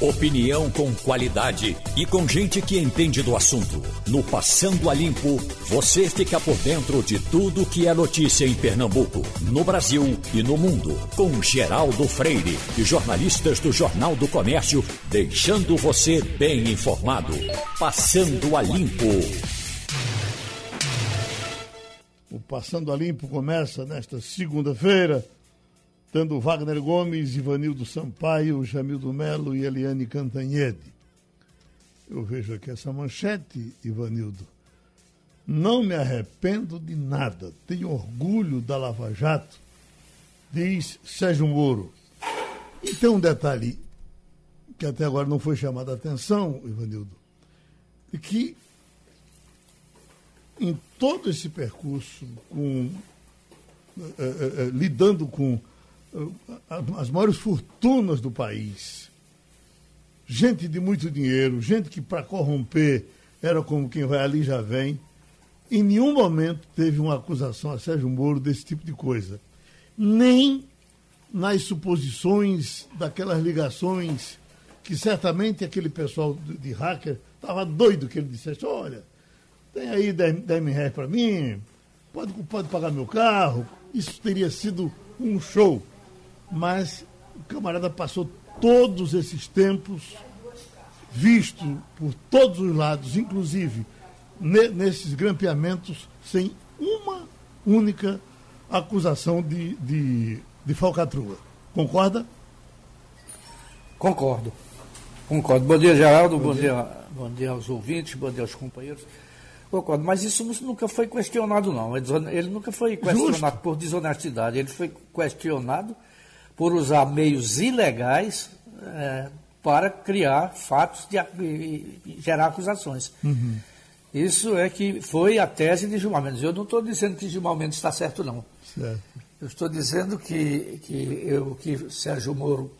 Opinião com qualidade e com gente que entende do assunto. No Passando a Limpo, você fica por dentro de tudo que é notícia em Pernambuco, no Brasil e no mundo. Com Geraldo Freire e jornalistas do Jornal do Comércio, deixando você bem informado. Passando a Limpo. O Passando a Limpo começa nesta segunda-feira tendo Wagner Gomes, Ivanildo Sampaio, Jamildo Melo e Eliane Cantanhede. Eu vejo aqui essa manchete, Ivanildo. Não me arrependo de nada. Tenho orgulho da Lava Jato, diz Sérgio Moro. E tem um detalhe que até agora não foi chamado a atenção, Ivanildo, de que em todo esse percurso, com, eh, eh, eh, lidando com as maiores fortunas do país. Gente de muito dinheiro, gente que para corromper era como quem vai ali já vem. Em nenhum momento teve uma acusação a Sérgio Moro desse tipo de coisa. Nem nas suposições daquelas ligações que certamente aquele pessoal de hacker estava doido que ele dissesse, olha, tem aí 10, 10 mil reais para mim, pode, pode pagar meu carro. Isso teria sido um show mas o camarada passou todos esses tempos visto por todos os lados, inclusive ne, nesses grampeamentos, sem uma única acusação de, de, de falcatrua. Concorda? Concordo. Concordo. Bom dia, Geraldo. Bom, bom dia. dia. bom dia aos ouvintes, bom dia aos companheiros. Concordo, mas isso nunca foi questionado, não. Ele nunca foi questionado Justo. por desonestidade. Ele foi questionado por usar meios ilegais é, para criar fatos e, gerar acusações. Uhum. Isso é que foi a tese de Gilmar Mendes. Eu não estou dizendo que Gilmar Mendes está certo, não. Certo. Eu estou dizendo que, que o que Sérgio Moro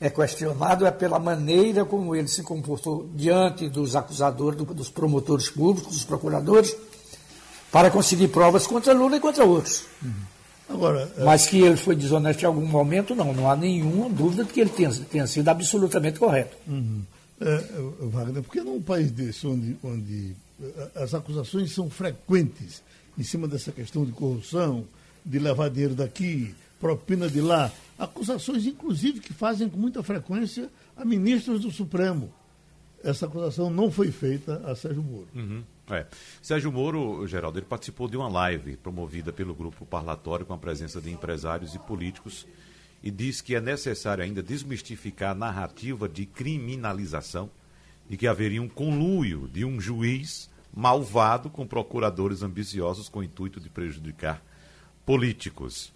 é questionado é pela maneira como ele se comportou diante dos acusadores, do, dos promotores públicos, dos procuradores, para conseguir provas contra Lula e contra outros. Uhum. Agora, é- Mas que ele foi desonesto em algum momento, não. Não há nenhuma dúvida de que ele tenha, tenha sido absolutamente correto. Uhum. É, é Wagner, por que num país desse, onde, onde é, as acusações são frequentes em cima dessa questão de corrupção, de levar dinheiro daqui, propina de lá, acusações, inclusive, que fazem com muita frequência a ministros do Supremo. Essa acusação não foi feita a Sérgio Moro. Uhum. É. Sérgio Moro, Geraldo, ele participou de uma live promovida pelo grupo parlatório com a presença de empresários e políticos e diz que é necessário ainda desmistificar a narrativa de criminalização e que haveria um conluio de um juiz malvado com procuradores ambiciosos com o intuito de prejudicar políticos.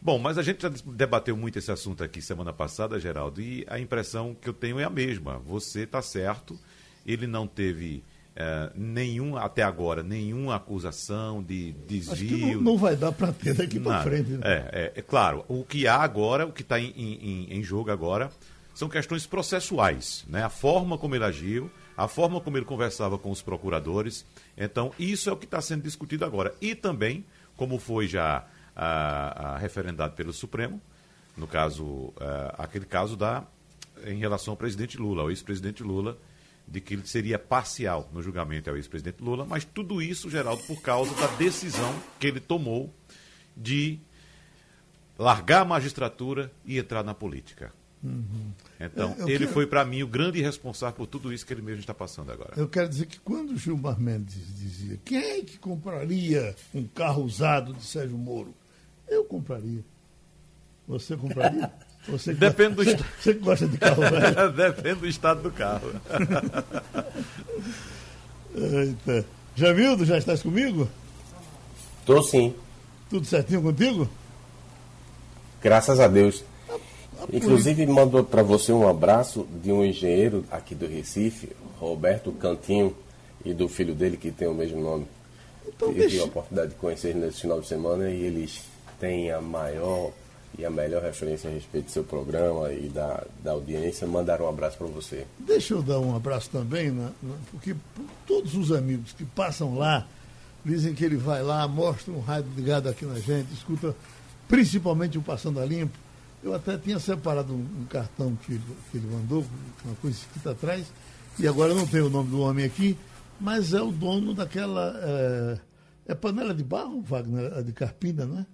Bom, mas a gente já debateu muito esse assunto aqui semana passada, Geraldo, e a impressão que eu tenho é a mesma. Você está certo, ele não teve é, nenhum, até agora, nenhuma acusação de desvio. Não, não, vai dar para ter daqui para frente. Né? É, é, é, claro. O que há agora, o que está em, em, em, jogo agora, são questões processuais. Né? A forma como ele agiu, a forma como ele conversava com os procuradores. Então, isso é o que está sendo discutido agora. E também, como foi já a, a referendado pelo Supremo, no caso, a, é, aquele caso da em relação ao presidente Lula, ao ex-presidente Lula, de que ele seria parcial no julgamento ao ex-presidente Lula, mas tudo isso, Geraldo, por causa da decisão que ele tomou de largar a magistratura e entrar na política. Uhum. Então, é, ele quero... foi para mim o grande responsável por tudo isso que ele mesmo está passando agora. Eu quero dizer que quando o Gilmar Mendes dizia quem é que compraria um carro usado de Sérgio Moro, eu compraria. Você compraria? Você Depende do estado. Você gosta de carro velho? Depende do estado do carro. Eita. Jamildo, já estás comigo? Estou sim. Tudo certinho contigo? Graças a Deus. Inclusive, mandou para você um abraço de um engenheiro aqui do Recife, Roberto Cantinho, e do filho dele, que tem o mesmo nome. Então, Tive deixa... a oportunidade de conhecer ele nesse final de semana e eles têm a maior e a melhor referência a respeito do seu programa e da, da audiência, mandar um abraço para você. Deixa eu dar um abraço também, né? porque todos os amigos que passam lá dizem que ele vai lá, mostra um rádio ligado aqui na gente, escuta principalmente o Passando a Limpo, Eu até tinha separado um, um cartão que ele, que ele mandou, uma coisa escrita atrás, e agora não tem o nome do homem aqui, mas é o dono daquela. É, é panela de barro, Wagner, de Carpina, não é?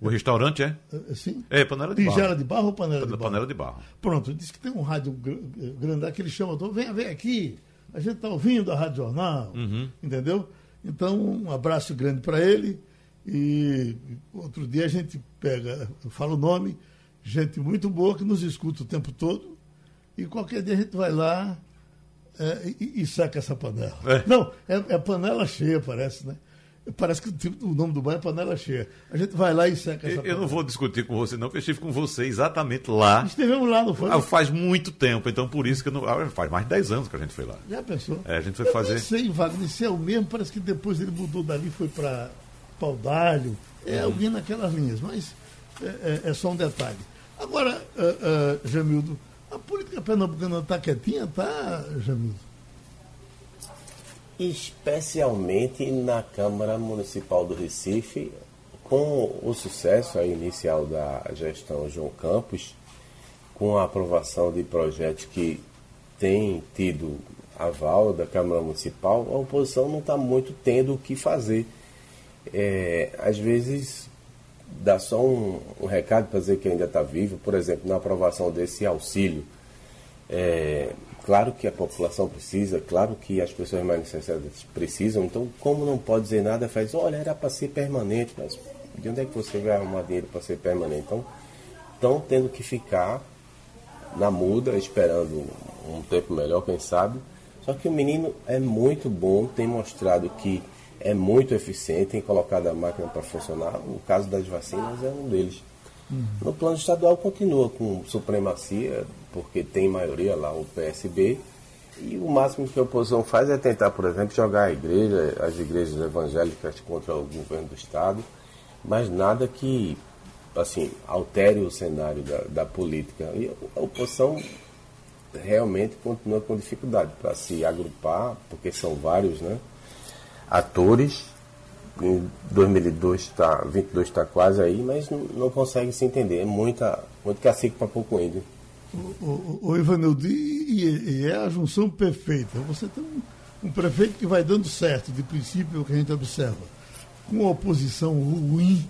O restaurante é? é sim? É, panela de Tigela barro. de barro ou panela de barro? Panela de barro. Pronto, disse que tem um rádio grande que ele chama, vem, vem aqui, a gente está ouvindo a Rádio Jornal, uhum. entendeu? Então, um abraço grande para ele e outro dia a gente pega, fala o nome, gente muito boa que nos escuta o tempo todo e qualquer dia a gente vai lá é, e, e, saca essa panela. É. Não, é, é panela cheia, parece, né? Parece que o nome do banho é panela cheia. A gente vai lá e seca essa Eu panela. não vou discutir com você, não, porque eu estive com você exatamente lá. Estivemos lá, não foi? Ah, faz muito tempo, então por isso que eu não. Ah, faz mais de 10 anos que a gente foi lá. Já pensou? É, a gente foi eu fazer. Não sei, Wagner, se é o mesmo, parece que depois ele mudou dali, foi para Paudalho. É hum. alguém naquelas linhas, mas é, é, é só um detalhe. Agora, uh, uh, Jamildo, a política pernambucana está quietinha, tá, Jamildo? Especialmente na Câmara Municipal do Recife, com o sucesso inicial da gestão João Campos, com a aprovação de projetos que têm tido aval da Câmara Municipal, a oposição não está muito tendo o que fazer. É, às vezes dá só um, um recado para dizer que ainda está vivo, por exemplo, na aprovação desse auxílio. É, Claro que a população precisa, claro que as pessoas mais necessitadas precisam, então como não pode dizer nada, faz, olha, era para ser permanente, mas de onde é que você vai arrumar dinheiro para ser permanente? Então, estão tendo que ficar na muda, esperando um tempo melhor, quem sabe. Só que o menino é muito bom, tem mostrado que é muito eficiente em colocar a máquina para funcionar. O caso das vacinas é um deles. Uhum. No plano estadual continua com supremacia porque tem maioria lá o PSB, e o máximo que a oposição faz é tentar, por exemplo, jogar a igreja, as igrejas evangélicas contra o governo do Estado, mas nada que assim altere o cenário da, da política. E a oposição realmente continua com dificuldade para se agrupar, porque são vários né, atores. Em 2002 tá, 22 está quase aí, mas não, não consegue se entender. É muita, muito cacique para pouco índio o, o, o Ivanildo, e, e, é a junção perfeita. Você tem um, um, prefeito que vai dando certo, de princípio, o que a gente observa, com uma oposição ruim,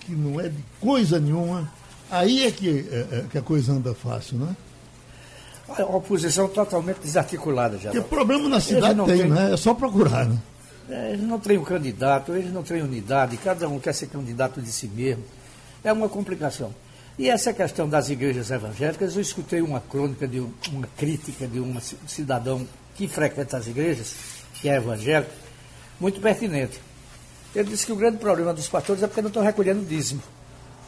que não é de coisa nenhuma, aí é que, é, é, que a coisa anda fácil, não é? A oposição totalmente desarticulada já. Porque problema na cidade tem, tem, né? É só procurar, né? É, eles não têm um candidato, eles não têm unidade, cada um quer ser candidato de si mesmo. É uma complicação. E essa questão das igrejas evangélicas, eu escutei uma crônica, de uma crítica de um cidadão que frequenta as igrejas, que é evangélico, muito pertinente. Ele disse que o grande problema dos pastores é porque não estão recolhendo dízimo.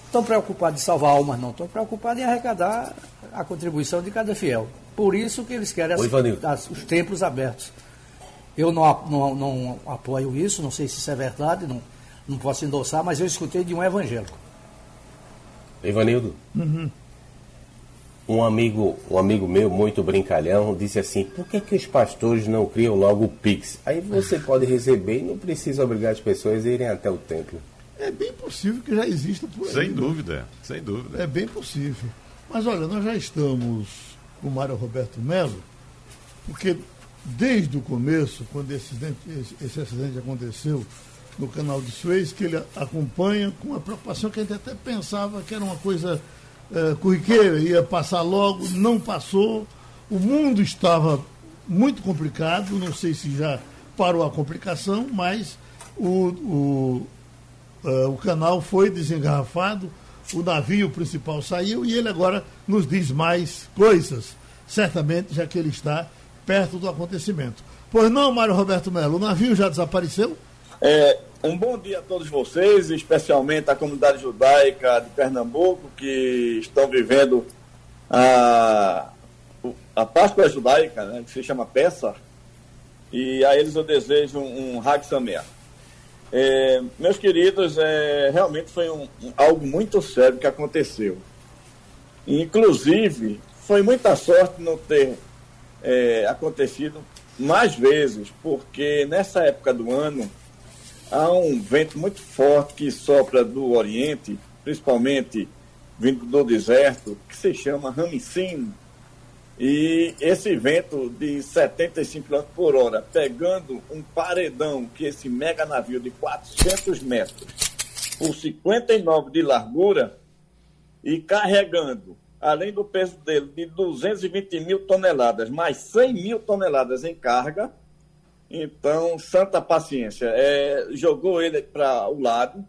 Estão preocupados em salvar almas, não. Estão preocupados em arrecadar a contribuição de cada fiel. Por isso que eles querem as, as, os templos abertos. Eu não, não, não apoio isso, não sei se isso é verdade, não, não posso endossar, mas eu escutei de um evangélico. Evanildo, uhum. um amigo, um amigo meu muito brincalhão disse assim: por que, que os pastores não criam logo o Pix? Aí você pode receber e não precisa obrigar as pessoas a irem até o templo. É bem possível que já exista por aí. Sem né? dúvida, sem dúvida. É bem possível. Mas olha, nós já estamos com o Mário Roberto Melo, porque desde o começo, quando esse acidente, esse acidente aconteceu, no canal de Suez, que ele acompanha com uma preocupação que a gente até pensava que era uma coisa é, corriqueira, ia passar logo, não passou. O mundo estava muito complicado, não sei se já parou a complicação, mas o, o, uh, o canal foi desengarrafado, o navio principal saiu e ele agora nos diz mais coisas, certamente, já que ele está perto do acontecimento. Pois não, Mário Roberto Melo, o navio já desapareceu? É, um bom dia a todos vocês, especialmente a comunidade judaica de Pernambuco, que estão vivendo a, a Páscoa judaica, né, que se chama Peça, e a eles eu desejo um Hag Sameach. É, meus queridos, é, realmente foi um, um, algo muito sério que aconteceu. Inclusive, foi muita sorte não ter é, acontecido mais vezes, porque nessa época do ano há um vento muito forte que sopra do Oriente, principalmente vindo do deserto, que se chama Ramicim. E esse vento de 75 km por hora, pegando um paredão, que esse mega navio de 400 metros, por 59 de largura, e carregando, além do peso dele, de 220 mil toneladas, mais 100 mil toneladas em carga. Então, santa paciência. É, jogou ele para o lado,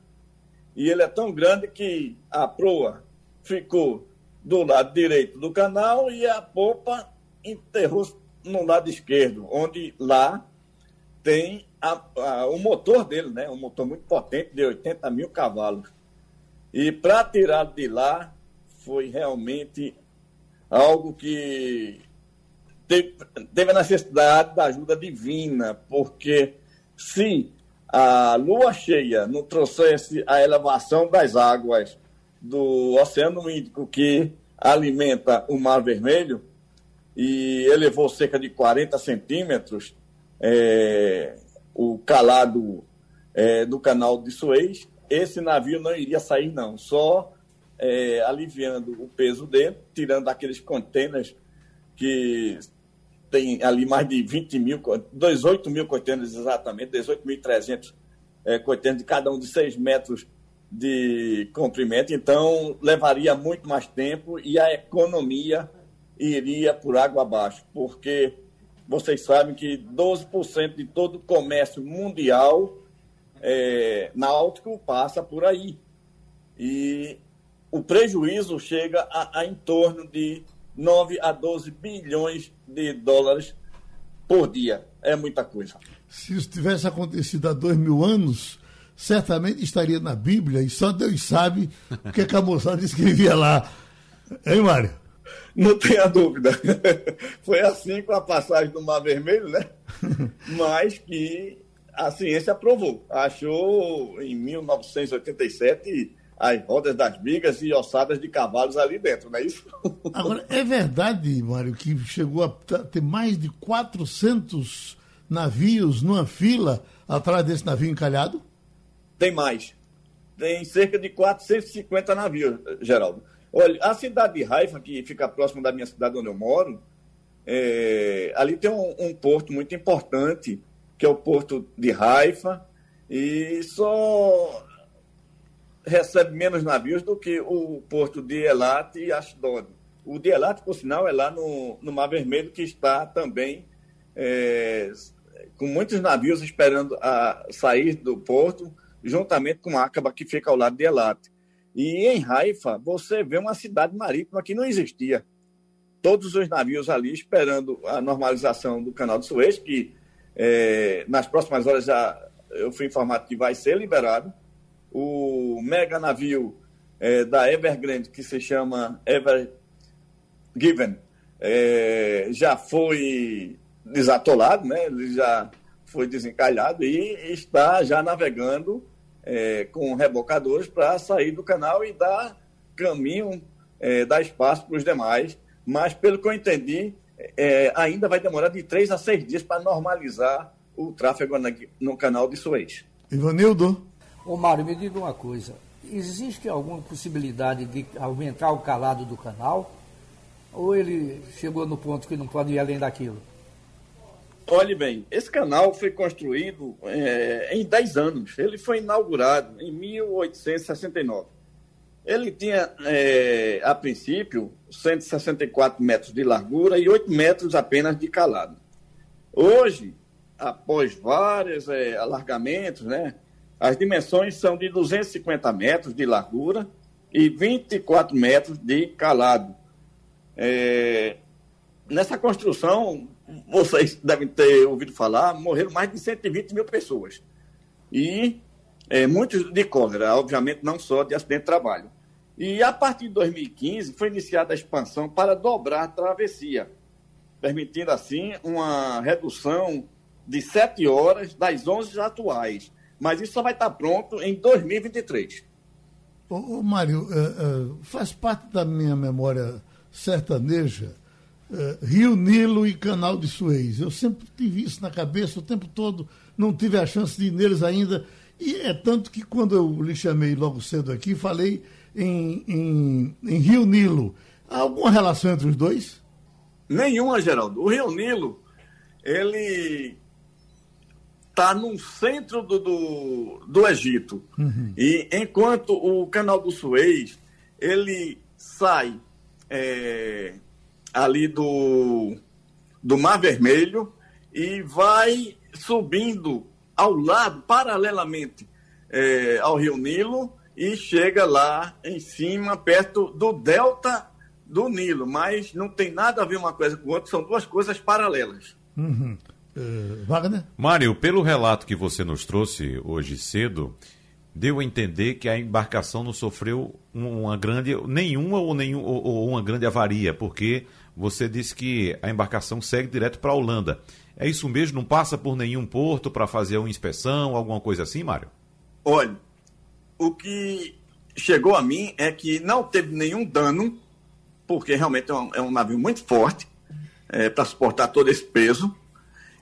e ele é tão grande que a proa ficou do lado direito do canal e a popa enterrou no lado esquerdo, onde lá tem a, a, o motor dele, né? Um motor muito potente, de 80 mil cavalos. E para tirar de lá foi realmente algo que teve, teve a necessidade da ajuda divina, porque se a lua cheia não trouxesse a elevação das águas do Oceano Índico, que alimenta o Mar Vermelho, e elevou cerca de 40 centímetros é, o calado é, do canal de Suez, esse navio não iria sair, não, só é, aliviando o peso dele, tirando aqueles contêineres que tem ali mais de 20 mil, 18 mil contêineres exatamente, 18.300 é, de cada um de 6 metros de comprimento, então levaria muito mais tempo e a economia iria por água abaixo, porque vocês sabem que 12% de todo o comércio mundial é, náutico passa por aí. E o prejuízo chega a, a em torno de 9 a 12 bilhões de dólares por dia. É muita coisa. Se isso tivesse acontecido há dois mil anos, certamente estaria na Bíblia e só Deus sabe o que, é que a moçada escrevia lá. Hein, Mário? Não tenha dúvida. Foi assim com a passagem do Mar Vermelho, né? Mas que a ciência aprovou. Achou em 1987 as rodas das bigas e ossadas de cavalos ali dentro, não é isso? Agora, é verdade, Mário, que chegou a ter mais de 400 navios numa fila atrás desse navio encalhado? Tem mais. Tem cerca de 450 navios, Geraldo. Olha, a cidade de Haifa, que fica próximo da minha cidade onde eu moro, é, ali tem um, um, porto muito importante, que é o porto de Haifa, e só recebe menos navios do que o porto de Elat e Ashdod. O de Elat, por sinal, é lá no, no Mar Vermelho, que está também é, com muitos navios esperando a sair do porto, juntamente com Acaba, que fica ao lado de Elat. E em Haifa, você vê uma cidade marítima que não existia. Todos os navios ali esperando a normalização do canal de Suez, que é, nas próximas horas já eu fui informado que vai ser liberado o mega navio é, da Evergrande, que se chama Ever Given, é, já foi desatolado, né? ele já foi desencalhado e está já navegando é, com rebocadores para sair do canal e dar caminho, é, dar espaço para os demais. Mas, pelo que eu entendi, é, ainda vai demorar de três a seis dias para normalizar o tráfego no canal de Suez. Ivanildo? Ô Mário, me diga uma coisa. Existe alguma possibilidade de aumentar o calado do canal? Ou ele chegou no ponto que não pode ir além daquilo? Olhe bem, esse canal foi construído é, em 10 anos. Ele foi inaugurado em 1869. Ele tinha, é, a princípio, 164 metros de largura e 8 metros apenas de calado. Hoje, após vários é, alargamentos, né, as dimensões são de 250 metros de largura e 24 metros de calado. É, nessa construção, vocês devem ter ouvido falar, morreram mais de 120 mil pessoas. E é, muitos de cólera, obviamente não só de acidente de trabalho. E a partir de 2015 foi iniciada a expansão para dobrar a travessia, permitindo assim uma redução de 7 horas das 11 atuais mas isso só vai estar pronto em 2023. Ô, ô Mário, é, é, faz parte da minha memória sertaneja é, Rio Nilo e Canal de Suez. Eu sempre tive isso na cabeça o tempo todo, não tive a chance de ir neles ainda. E é tanto que quando eu lhe chamei logo cedo aqui, falei em, em, em Rio Nilo. Há alguma relação entre os dois? Nenhuma, Geraldo. O Rio Nilo, ele está no centro do, do, do Egito. Uhum. E enquanto o canal do Suez, ele sai é, ali do, do Mar Vermelho e vai subindo ao lado, paralelamente é, ao Rio Nilo, e chega lá em cima, perto do delta do Nilo. Mas não tem nada a ver uma coisa com outra, são duas coisas paralelas. Uhum. Uh, Wagner? Mário, pelo relato que você nos trouxe hoje cedo, deu a entender que a embarcação não sofreu uma grande, nenhuma ou, nenhum, ou, ou uma grande avaria, porque você disse que a embarcação segue direto para a Holanda. É isso mesmo? Não passa por nenhum porto para fazer uma inspeção, alguma coisa assim, Mário? Olha, o que chegou a mim é que não teve nenhum dano, porque realmente é um, é um navio muito forte é, para suportar todo esse peso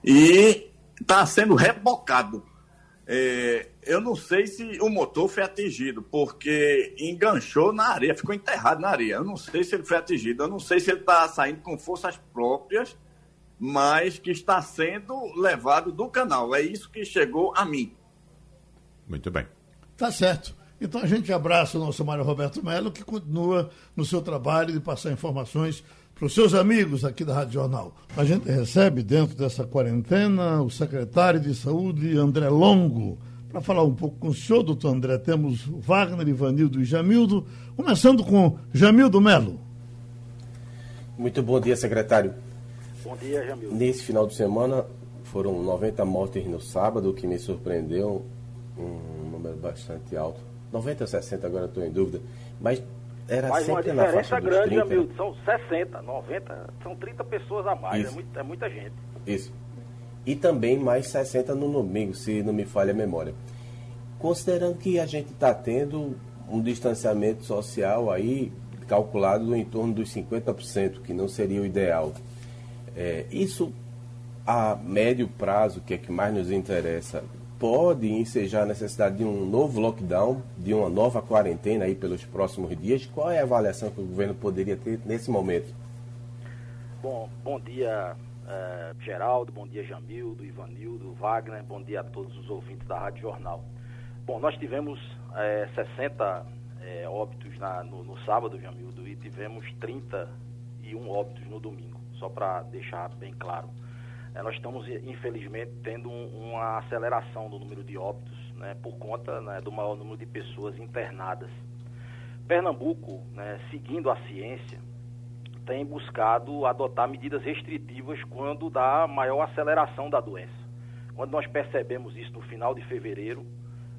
e está sendo rebocado. É, eu não sei se o motor foi atingido, porque enganchou na areia, ficou enterrado na areia. Eu não sei se ele foi atingido, eu não sei se ele está saindo com forças próprias, mas que está sendo levado do canal. É isso que chegou a mim. Muito bem. Tá certo. Então a gente abraça o nosso Mário Roberto Melo, que continua no seu trabalho de passar informações para os seus amigos aqui da Rádio Jornal. A gente recebe, dentro dessa quarentena, o secretário de Saúde, André Longo para falar um pouco com o senhor, doutor André, temos Wagner, Ivanildo e Jamildo. Começando com Jamildo Melo. Muito bom dia, secretário. Bom dia, Jamildo. Nesse final de semana foram 90 mortes no sábado, o que me surpreendeu, um número bastante alto. 90 ou 60, agora estou em dúvida. Mas era Mas uma diferença grande, 30. Jamildo. São 60, 90, são 30 pessoas a mais. É, muito- é muita gente. Isso. E também mais 60 no domingo, se não me falha a memória. Considerando que a gente está tendo um distanciamento social aí calculado em torno dos 50%, que não seria o ideal. É, isso, a médio prazo, que é que mais nos interessa, pode ensejar a necessidade de um novo lockdown, de uma nova quarentena aí pelos próximos dias? Qual é a avaliação que o governo poderia ter nesse momento? Bom, bom dia, eh, Geraldo, bom dia, Jamildo, Ivanildo, Wagner, bom dia a todos os ouvintes da Rádio Jornal. Bom, nós tivemos eh, 60 eh, óbitos na- no, no sábado, Jamildo, e tivemos 31 óbitos no domingo, só para deixar bem claro. Nós estamos, infelizmente, tendo um- uma aceleração do número de óbitos, né, por conta né, do maior número de pessoas internadas. Pernambuco, né, seguindo a ciência, tem buscado adotar medidas restritivas quando dá maior aceleração da doença. Quando nós percebemos isso no final de fevereiro,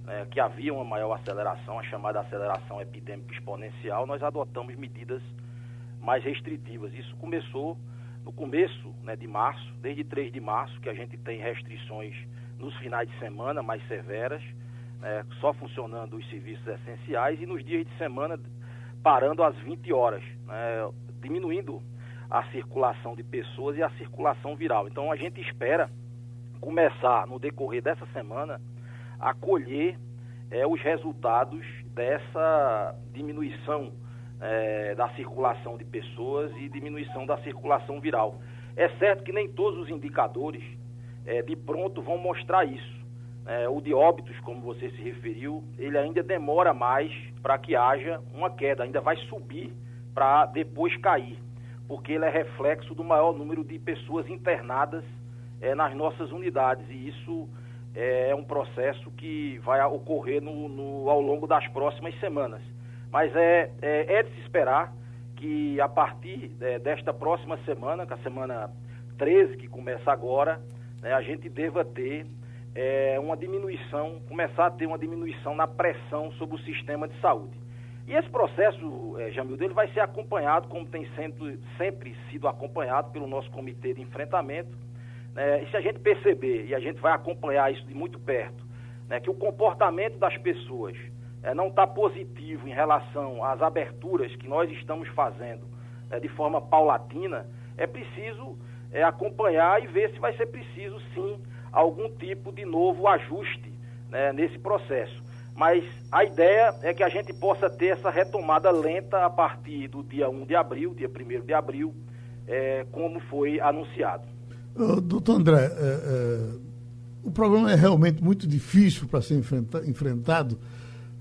né, que havia uma maior aceleração, a chamada aceleração epidêmica exponencial, nós adotamos medidas mais restritivas. Isso começou no começo né, de março, desde 3 de março, que a gente tem restrições nos finais de semana mais severas, né, só funcionando os serviços essenciais, e nos dias de semana parando às 20 horas, né, diminuindo a circulação de pessoas e a circulação viral. Então a gente espera começar no decorrer dessa semana a colher eh, os resultados dessa diminuição eh, da circulação de pessoas e diminuição da circulação viral. É certo que nem todos os indicadores eh, de pronto vão mostrar isso. Eh, o de óbitos, como você se referiu, ele ainda demora mais para que haja uma queda, ainda vai subir para depois cair, porque ele é reflexo do maior número de pessoas internadas eh, nas nossas unidades e isso eh, é um processo que vai ocorrer no, no- ao longo das próximas semanas. Mas é, é, é de se esperar que a partir eh, desta próxima semana, que é a semana 13, que começa agora, né, a gente deva ter eh, uma diminuição, começar a ter uma diminuição na pressão sobre o sistema de saúde. E esse processo, eh, Jamildo, ele vai ser acompanhado, como tem sempre, sempre sido acompanhado pelo nosso comitê de enfrentamento. né? e se a gente perceber, e a gente vai acompanhar isso de muito perto, né, que o comportamento das pessoas eh, não está positivo em relação às aberturas que nós estamos fazendo eh, de forma paulatina, é preciso eh, acompanhar e ver se vai ser preciso, sim, algum tipo de novo ajuste né, nesse processo. mas a ideia é que a gente possa ter essa retomada lenta a partir do dia 1 de abril, dia 1 de abril, é, como foi anunciado. Uh, doutor André, é, é, o problema é realmente muito difícil para ser enfrenta, enfrentado,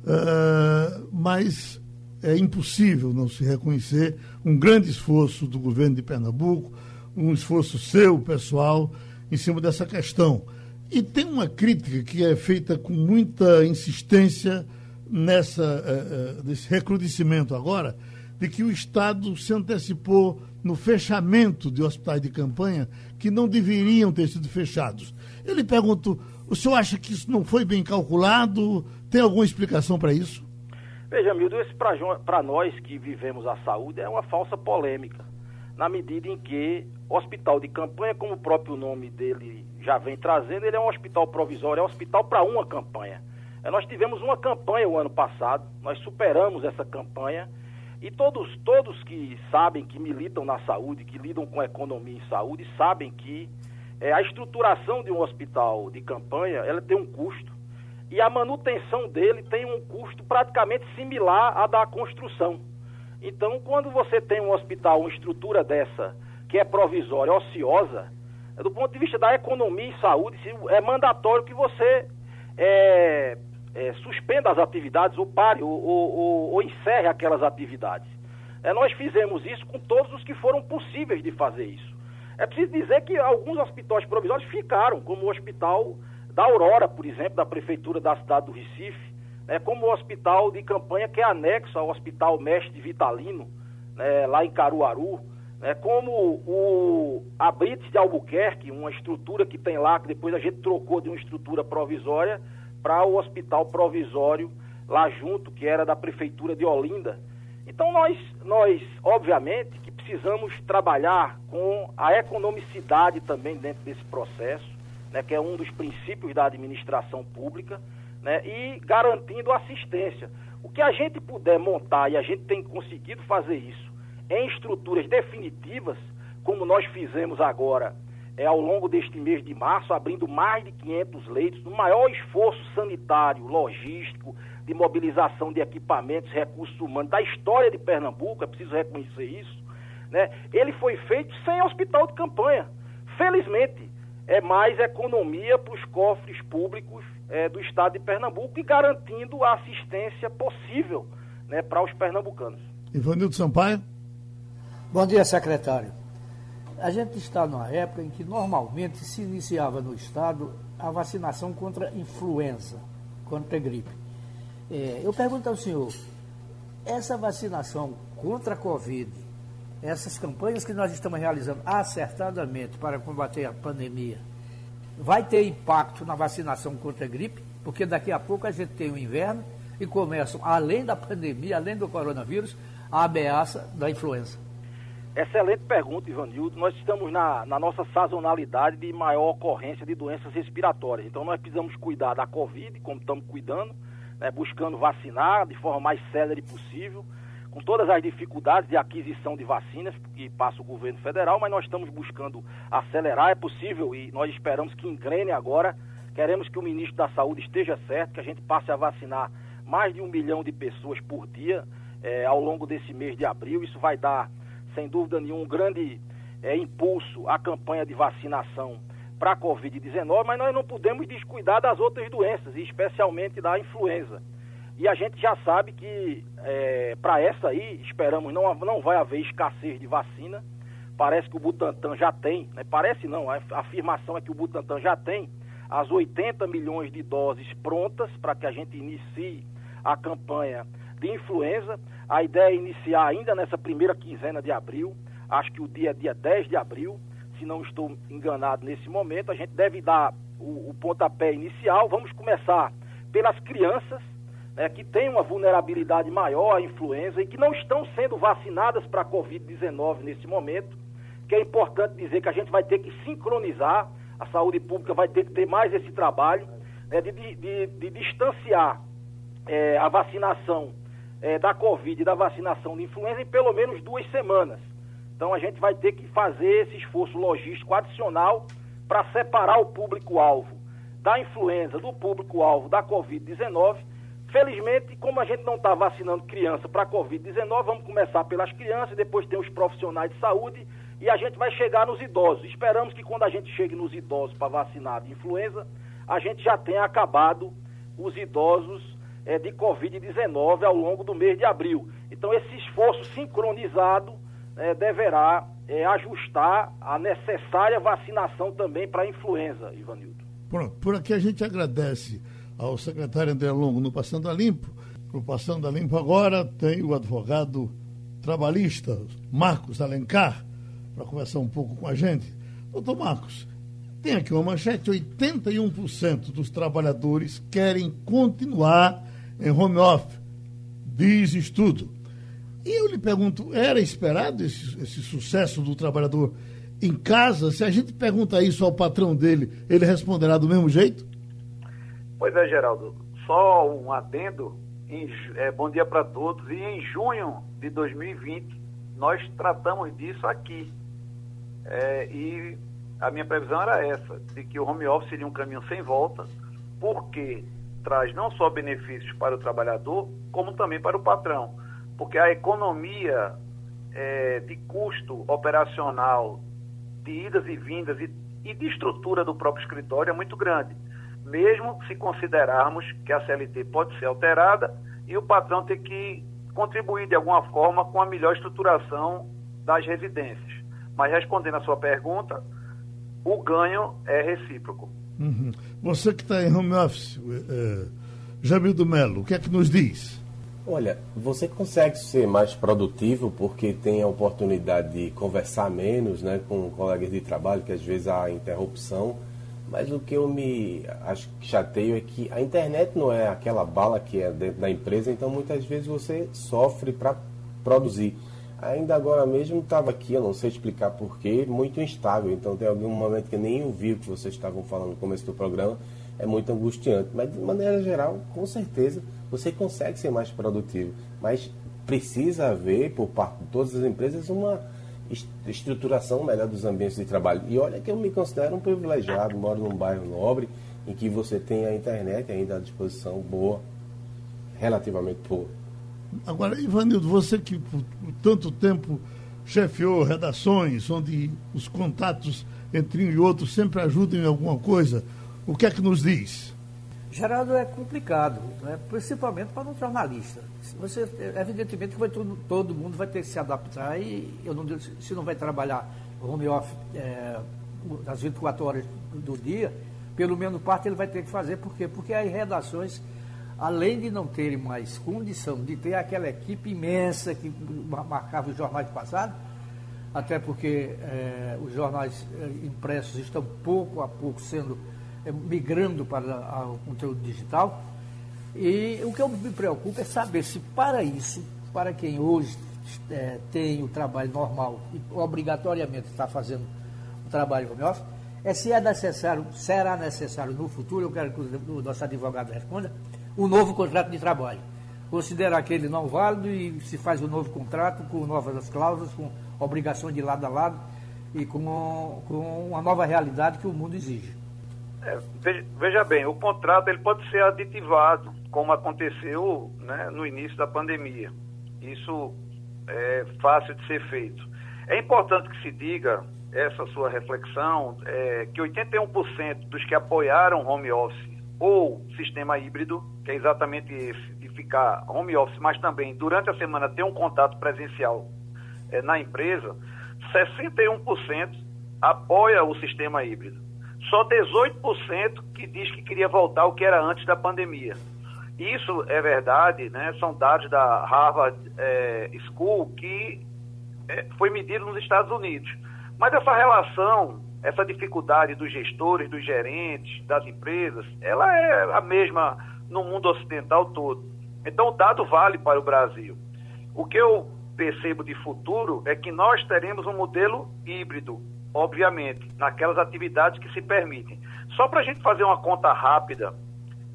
uh, mas é impossível não se reconhecer um grande esforço do governo de Pernambuco, um esforço seu, pessoal, em cima dessa questão. E tem uma crítica que é feita com muita insistência nessa, uh, uh, nesse recrudescimento agora, de que o Estado se antecipou no fechamento de hospitais de campanha que não deveriam ter sido fechados. Eu lhe pergunto, o senhor acha que isso não foi bem calculado? Tem alguma explicação para isso? Veja, Mildo, isso para nós que vivemos a saúde é uma falsa polêmica, na medida em que hospital de campanha, como o próprio nome dele já vem trazendo, ele é um hospital provisório, é um hospital para uma campanha. É, nós tivemos uma campanha o ano passado, nós superamos essa campanha e todos, todos que sabem, que militam na saúde, que lidam com economia em saúde, sabem que é, a estruturação de um hospital de campanha, ela tem um custo e a manutenção dele tem um custo praticamente similar à da construção. Então, quando você tem um hospital, uma estrutura dessa, que é provisória, ociosa, do ponto de vista da economia e saúde, é mandatório que você é, é, suspenda as atividades ou pare ou, ou, ou encerre aquelas atividades. É, nós fizemos isso com todos os que foram possíveis de fazer isso. É preciso dizer que alguns hospitais provisórios ficaram, como o Hospital da Aurora, por exemplo, da Prefeitura da cidade do Recife, né, como o hospital de campanha que é anexo ao Hospital Mestre Vitalino, né, lá em Caruaru, né, como o Abrites de Albuquerque, uma estrutura que tem lá, que depois a gente trocou de uma estrutura provisória para o hospital provisório lá junto, que era da Prefeitura de Olinda. Então nós, nós, obviamente, que precisamos trabalhar com a economicidade também dentro desse processo, né, que é um dos princípios da administração pública, né, e garantindo assistência. O que a gente puder montar, e a gente tem conseguido fazer isso, em estruturas definitivas, como nós fizemos agora é, ao longo deste mês de março, abrindo mais de 500 leitos, no maior esforço sanitário, logístico, de mobilização de equipamentos, recursos humanos da história de Pernambuco, é preciso reconhecer isso, né? ele foi feito sem hospital de campanha. Felizmente, é mais economia para os cofres públicos é, do estado de Pernambuco e garantindo a assistência possível né, para os pernambucanos. Ivanildo Sampaio. Bom dia, secretário. A gente está numa época em que normalmente se iniciava no Estado a vacinação contra influenza, contra gripe. É, eu pergunto ao senhor, essa vacinação contra a Covid, essas campanhas que nós estamos realizando acertadamente para combater a pandemia, vai ter impacto na vacinação contra a gripe? Porque daqui a pouco a gente tem o inverno e começam, além da pandemia, além do coronavírus, a ameaça da influenza. Excelente pergunta, Ivanildo. Nós estamos na, na, nossa sazonalidade de maior ocorrência de doenças respiratórias. Então, nós precisamos cuidar da Covid, como estamos cuidando, né, buscando vacinar de forma mais célere possível, com todas as dificuldades de aquisição de vacinas que passa o governo federal, mas nós estamos buscando acelerar. É possível e nós esperamos que engrene agora. Queremos que o ministro da Saúde esteja certo, que a gente passe a vacinar mais de um milhão de pessoas por dia é, ao longo desse mês de abril. Isso vai dar sem dúvida nenhuma, um grande é, impulso à campanha de vacinação para a Covid-19, mas nós não podemos descuidar das outras doenças, e especialmente da influenza. E a gente já sabe que é, para essa aí, esperamos, não, não vai haver escassez de vacina. Parece que o Butantan já tem, né? parece não, a afirmação é que o Butantan já tem as 80 milhões de doses prontas para que a gente inicie a campanha de influenza. A ideia é iniciar ainda nessa primeira quinzena de abril, acho que o dia é dia 10 de abril, se não estou enganado nesse momento. A gente deve dar o, o pontapé inicial. Vamos começar pelas crianças, né, que têm uma vulnerabilidade maior à influenza e que não estão sendo vacinadas para a Covid-19 nesse momento, que é importante dizer que a gente vai ter que sincronizar, a saúde pública vai ter que ter mais esse trabalho né, de, de, de, de distanciar é, a vacinação é, da Covid e da vacinação de influenza em pelo menos duas semanas. Então a gente vai ter que fazer esse esforço logístico adicional para separar o público-alvo da influenza do público-alvo da Covid-19, Felizmente, como a gente não está vacinando criança para Covid-19, vamos começar pelas crianças, depois tem os profissionais de saúde e a gente vai chegar nos idosos. Esperamos que quando a gente chegue nos idosos para vacinar de influenza, a gente já tenha acabado os idosos é, de Covid-19 ao longo do mês de abril. Então, esse esforço sincronizado é, deverá é, ajustar a necessária vacinação também para a influenza, Ivanildo. Pronto, por aqui a gente agradece ao secretário André Longo no Passando a Limpo. No Passando a Limpo agora tem o advogado trabalhista Marcos Alencar para conversar um pouco com a gente. Doutor Marcos, tem aqui uma manchete: 81% dos trabalhadores querem continuar em home office, diz estudo. E eu lhe pergunto, era esperado esse, esse sucesso do trabalhador em casa? Se a gente pergunta isso ao patrão dele, ele responderá do mesmo jeito? Pois é, Geraldo. Só um adendo. Em, é, bom dia para todos. E em junho de 2020, nós tratamos disso aqui. É, e a minha previsão era essa, de que o home office seria um caminho sem volta, porque traz não só benefícios para o trabalhador, como também para o patrão. Porque a economia é, de custo operacional, de idas e vindas e, e de estrutura do próprio escritório é muito grande. Mesmo se considerarmos que a CLT pode ser alterada e o patrão ter que contribuir de alguma forma com a melhor estruturação das residências. Mas respondendo a sua pergunta, o ganho é recíproco. Uhum. Você que está em home office, é, Jamil do Melo, o que é que nos diz? Olha, você consegue ser mais produtivo porque tem a oportunidade de conversar menos né, com colegas de trabalho, que às vezes há interrupção. Mas o que eu me acho que chateio é que a internet não é aquela bala que é dentro da empresa, então muitas vezes você sofre para produzir. Ainda agora mesmo estava aqui, eu não sei explicar porquê, muito instável. Então tem algum momento que nem ouvi o que vocês estavam falando no começo do programa, é muito angustiante. Mas de maneira geral, com certeza, você consegue ser mais produtivo. Mas precisa haver, por parte de todas as empresas, uma estruturação melhor dos ambientes de trabalho. E olha que eu me considero um privilegiado, moro num bairro nobre, em que você tem a internet ainda à disposição boa, relativamente boa. Agora, Ivanildo, você que por, tanto tempo chefiou redações onde os contatos entre um e outro sempre ajudam em alguma coisa, o que é que nos diz? Geraldo, é complicado, né? principalmente para um jornalista. Você, evidentemente que todo, todo mundo vai ter que se adaptar e eu não, se não vai trabalhar home office é, das 24 horas do dia, pelo menos parte ele vai ter que fazer. Por quê? Porque as redações além de não terem mais condição de ter aquela equipe imensa que marcava os jornais passados, até porque é, os jornais é, impressos estão pouco a pouco sendo migrando para o conteúdo digital. E o que eu me preocupo é saber se para isso, para quem hoje é, tem o trabalho normal e obrigatoriamente está fazendo o trabalho home office, é se é necessário, será necessário no futuro, eu quero que o nosso advogado responda, um novo contrato de trabalho. Considerar aquele não válido e se faz um novo contrato com novas cláusulas, com obrigações de lado a lado e com, com uma nova realidade que o mundo exige. É, veja bem, o contrato ele pode ser aditivado, como aconteceu né, no início da pandemia. Isso é fácil de ser feito. É importante que se diga, essa sua reflexão, é, que 81% dos que apoiaram home office ou sistema híbrido, que é exatamente esse, de ficar home office, mas também durante a semana ter um contato presencial é, na empresa, 61% apoia o sistema híbrido. Só 18% que diz que queria voltar ao que era antes da pandemia. Isso é verdade, né? são dados da Harvard é, School que é, foi medido nos Estados Unidos. Mas essa relação essa dificuldade dos gestores, dos gerentes, das empresas, ela é a mesma no mundo ocidental todo. Então, o dado vale para o Brasil. O que eu percebo de futuro é que nós teremos um modelo híbrido, obviamente, naquelas atividades que se permitem. Só para a gente fazer uma conta rápida,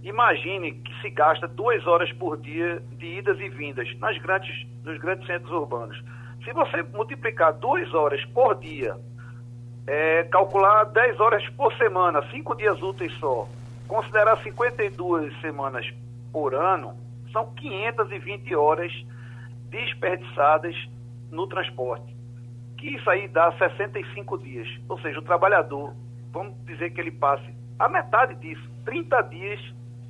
imagine que se gasta duas horas por dia de idas e vindas nas grandes, nos grandes centros urbanos. Se você multiplicar duas horas por dia é, calcular 10 horas por semana, 5 dias úteis só, considerar 52 semanas por ano, são 520 horas desperdiçadas no transporte. Que isso aí dá 65 dias. Ou seja, o trabalhador, vamos dizer que ele passe a metade disso, 30 dias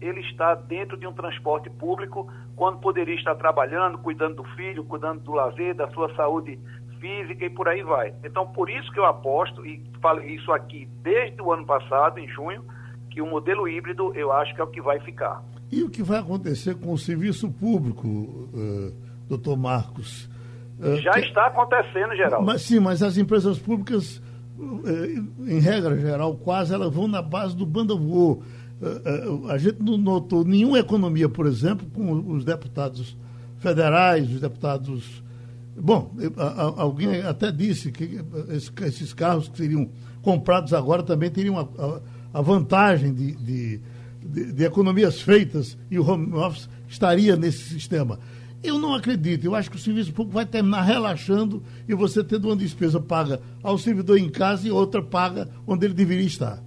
ele está dentro de um transporte público quando poderia estar trabalhando, cuidando do filho, cuidando do lazer, da sua saúde física e por aí vai. Então, por isso que eu aposto, e falo isso aqui desde o ano passado, em junho, que o modelo híbrido eu acho que é o que vai ficar. E o que vai acontecer com o serviço público, uh, doutor Marcos? Uh, Já que... está acontecendo, Geraldo. Mas, sim, mas as empresas públicas, uh, em regra geral, quase elas vão na base do banda voou. A gente não notou nenhuma economia, por exemplo, com os deputados federais, os deputados Bom, alguém até disse que esses carros que seriam comprados agora também teriam a, a vantagem de, de, de, de, economias feitas e o home office estaria nesse sistema. Eu não acredito, eu acho que o serviço público vai terminar relaxando e você tendo uma despesa paga ao servidor em casa e outra paga onde ele deveria estar.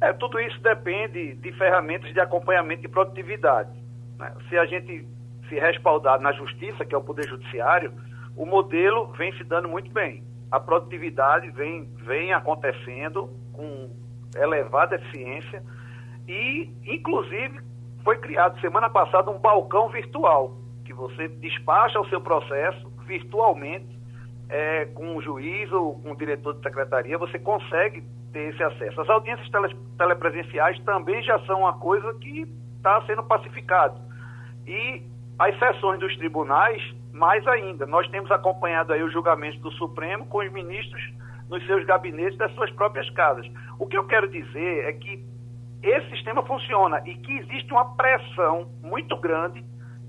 É, tudo isso depende de ferramentas de acompanhamento de produtividade. Né? Se a gente se respaldar na justiça, que é o Poder Judiciário, o modelo vem se dando muito bem. A produtividade vem, vem acontecendo com elevada eficiência e, inclusive, foi criado semana passada um balcão virtual, que você despacha o seu processo virtualmente é, com o juiz ou com o diretor de secretaria, você consegue ter esse acesso. As audiências tele, telepresenciais também já são uma coisa que está sendo pacificado. E as sessões dos tribunais, mais ainda. Nós temos acompanhado aí o julgamento do Supremo com os ministros nos seus gabinetes das suas próprias casas. O que eu quero dizer é que esse sistema funciona e que existe uma pressão muito grande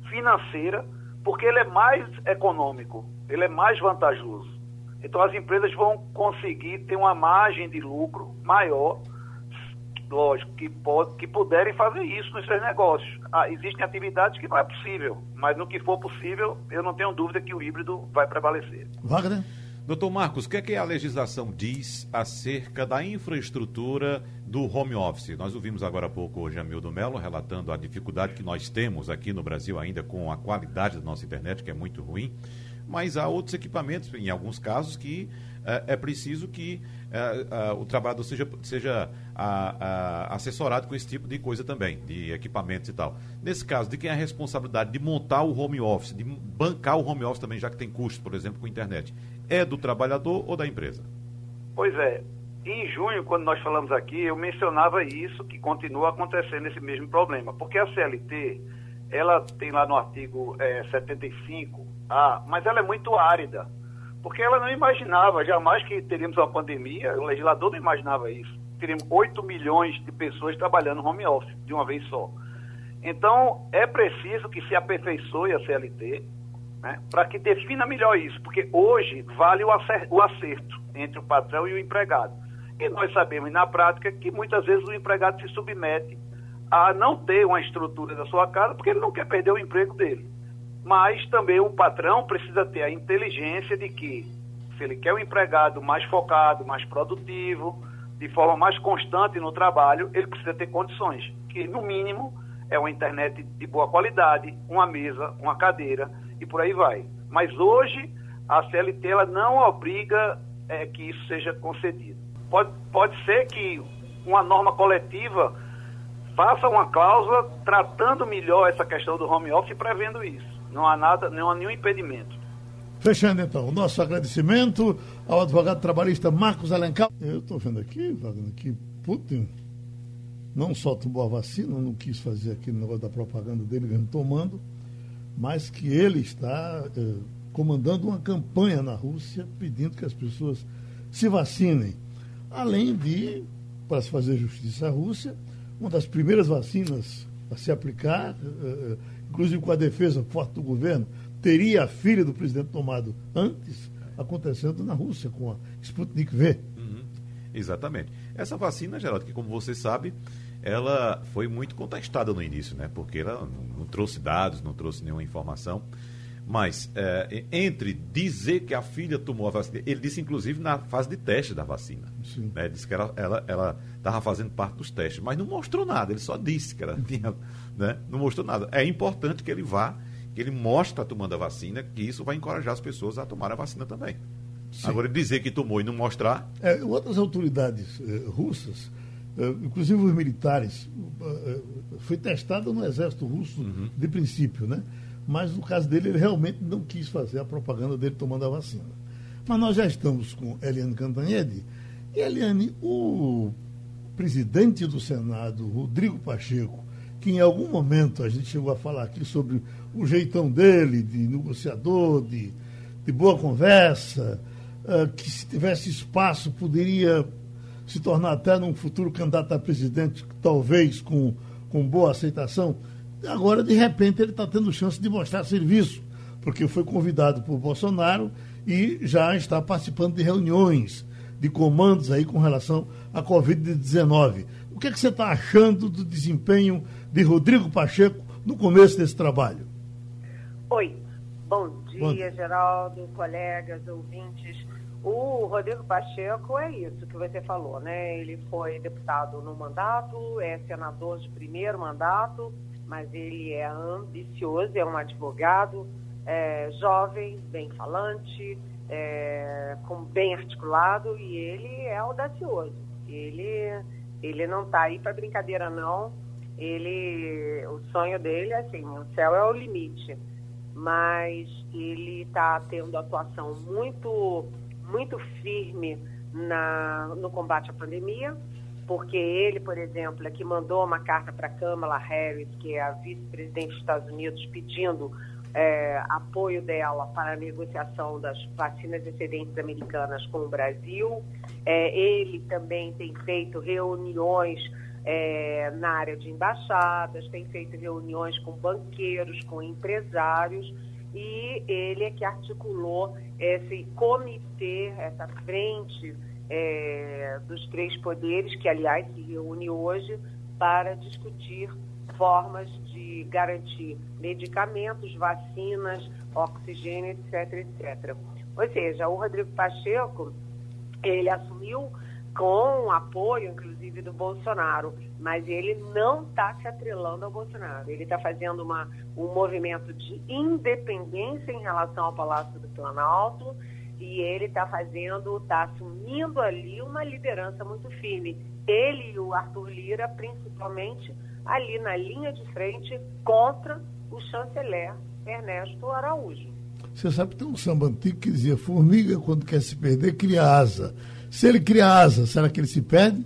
financeira, porque ele é mais econômico, ele é mais vantajoso. Então as empresas vão conseguir ter uma margem de lucro maior lógico, que, pode, que puderem fazer isso nos seus negócios. Ah, existem atividades que não é possível, mas no que for possível, eu não tenho dúvida que o híbrido vai prevalecer. Wagner? Doutor Marcos, o que é que a legislação diz acerca da infraestrutura do home office? Nós ouvimos agora há pouco o Jamildo Melo relatando a dificuldade que nós temos aqui no Brasil ainda com a qualidade da nossa internet, que é muito ruim, mas há outros equipamentos, em alguns casos, que é, é preciso que é, é, o trabalhador seja, seja assessorado com esse tipo de coisa também, de equipamentos e tal. Nesse caso, de quem é a responsabilidade de montar o home office, de bancar o home office também, já que tem custo, por exemplo, com internet? É do trabalhador ou da empresa? Pois é. Em junho, quando nós falamos aqui, eu mencionava isso, que continua acontecendo esse mesmo problema. Porque a CLT, ela tem lá no artigo é, 75, a, mas ela é muito árida porque ela não imaginava jamais que teríamos uma pandemia, o legislador não imaginava isso. Teríamos 8 milhões de pessoas trabalhando home office de uma vez só. Então, é preciso que se aperfeiçoe a CLT né, para que defina melhor isso, porque hoje vale o acerto, o acerto entre o patrão e o empregado. E nós sabemos na prática que muitas vezes o empregado se submete a não ter uma estrutura da sua casa porque ele não quer perder o emprego dele mas também o patrão precisa ter a inteligência de que, se ele quer um empregado mais focado, mais produtivo, de forma mais constante no trabalho, ele precisa ter condições, que no mínimo é uma internet de boa qualidade, uma mesa, uma cadeira e por aí vai. Mas hoje a CLT ela não obriga é, que isso seja concedido. Pode, pode ser que uma norma coletiva faça uma cláusula tratando melhor essa questão do home office e prevendo isso. Não há nada, não há nenhum impedimento. Fechando então, o nosso agradecimento ao advogado trabalhista Marcos Alencar. Eu estou vendo aqui, que Putin não só tomou a vacina, não quis fazer aquele negócio da propaganda dele tomando, mas que ele está eh, comandando uma campanha na Rússia pedindo que as pessoas se vacinem. Além de, para se fazer justiça à Rússia, uma das primeiras vacinas a se aplicar, eh, inclusive com a defesa forte do governo, teria a filha do presidente tomado antes, acontecendo na Rússia com a Sputnik V. Uhum. Exatamente. Essa vacina, Geraldo, que como você sabe, ela foi muito contestada no início, né? Porque ela não trouxe dados, não trouxe nenhuma informação. Mas é, entre dizer que a filha tomou a vacina, ele disse inclusive na fase de teste da vacina. Sim. Né? Disse que ela estava ela, ela fazendo parte dos testes, mas não mostrou nada, ele só disse que ela tinha. Né? Não mostrou nada. É importante que ele vá, que ele mostre a tomando a vacina, que isso vai encorajar as pessoas a tomar a vacina também. Sim. Agora, dizer que tomou e não mostrar. É, outras autoridades eh, russas, eh, inclusive os militares, eh, foi testado no exército russo uhum. de princípio, né? Mas no caso dele, ele realmente não quis fazer a propaganda dele tomando a vacina. Mas nós já estamos com Eliane Cantanhede. E, Eliane, o presidente do Senado, Rodrigo Pacheco, que em algum momento a gente chegou a falar aqui sobre o jeitão dele, de negociador, de, de boa conversa, uh, que se tivesse espaço poderia se tornar até num futuro candidato a presidente, talvez com, com boa aceitação. Agora, de repente, ele está tendo chance de mostrar serviço, porque foi convidado por Bolsonaro e já está participando de reuniões, de comandos aí com relação à Covid-19. O que, é que você está achando do desempenho de Rodrigo Pacheco no começo desse trabalho? Oi, bom dia, bom. Geraldo, colegas, ouvintes. O Rodrigo Pacheco é isso que você falou, né? Ele foi deputado no mandato, é senador de primeiro mandato, mas ele é ambicioso, é um advogado é, jovem, bem falante, é, com, bem articulado e ele é audacioso. Ele, ele não está aí para brincadeira, não. Ele, o sonho dele é assim, o céu é o limite. Mas ele está tendo atuação muito muito firme na, no combate à pandemia, porque ele, por exemplo, é que mandou uma carta para a Kamala Harris, que é a vice-presidente dos Estados Unidos, pedindo é, apoio dela para a negociação das vacinas excedentes americanas com o Brasil. É, ele também tem feito reuniões é, na área de embaixadas, tem feito reuniões com banqueiros, com empresários e ele é que articulou esse comitê, essa frente é, dos três poderes, que aliás se reúne hoje para discutir formas de garantir medicamentos, vacinas, oxigênio, etc, etc. Ou seja, o Rodrigo Pacheco, ele assumiu com apoio, inclusive, do Bolsonaro, mas ele não está se atrelando ao Bolsonaro. Ele está fazendo uma, um movimento de independência em relação ao Palácio do Planalto e ele está fazendo, está assumindo ali uma liderança muito firme. Ele e o Arthur Lira, principalmente, ali na linha de frente contra o chanceler Ernesto Araújo. Você sabe que tem um samba antigo que dizia: formiga, quando quer se perder, cria asa. Se ele cria asa, será que ele se perde?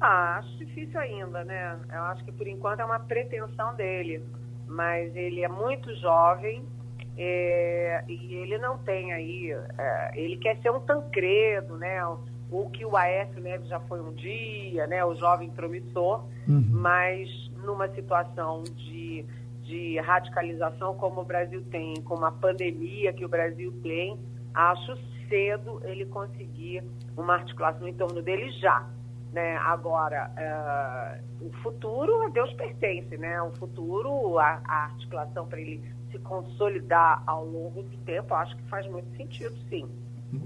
Ah, acho difícil ainda, né? Eu acho que por enquanto é uma pretensão dele. Mas ele é muito jovem é, e ele não tem aí. É, ele quer ser um tancredo, né? O que o Aécio Neves já foi um dia, né? O jovem promissor, uhum. mas numa situação de, de radicalização como o Brasil tem, com uma pandemia que o Brasil tem, acho cedo ele conseguir uma articulação em torno dele já. Né? Agora, uh, o futuro a Deus pertence, né? O futuro, a, a articulação para ele se consolidar ao longo do tempo, acho que faz muito sentido, sim.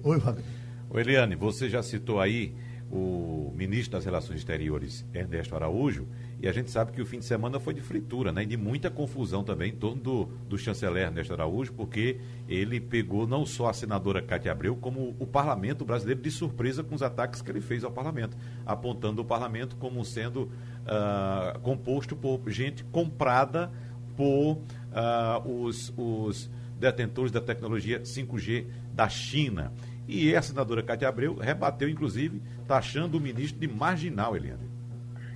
Oi, Wagner. Oi, Eliane, você já citou aí o ministro das Relações Exteriores, Ernesto Araújo, e a gente sabe que o fim de semana foi de fritura, né? E de muita confusão também em torno do, do chanceler Ernesto Araújo, porque ele pegou não só a senadora Cátia Abreu, como o parlamento brasileiro de surpresa com os ataques que ele fez ao parlamento, apontando o parlamento como sendo uh, composto por gente comprada por uh, os, os detentores da tecnologia 5G da China. E a senadora Cátia Abreu rebateu, inclusive, taxando o ministro de marginal, Eliane.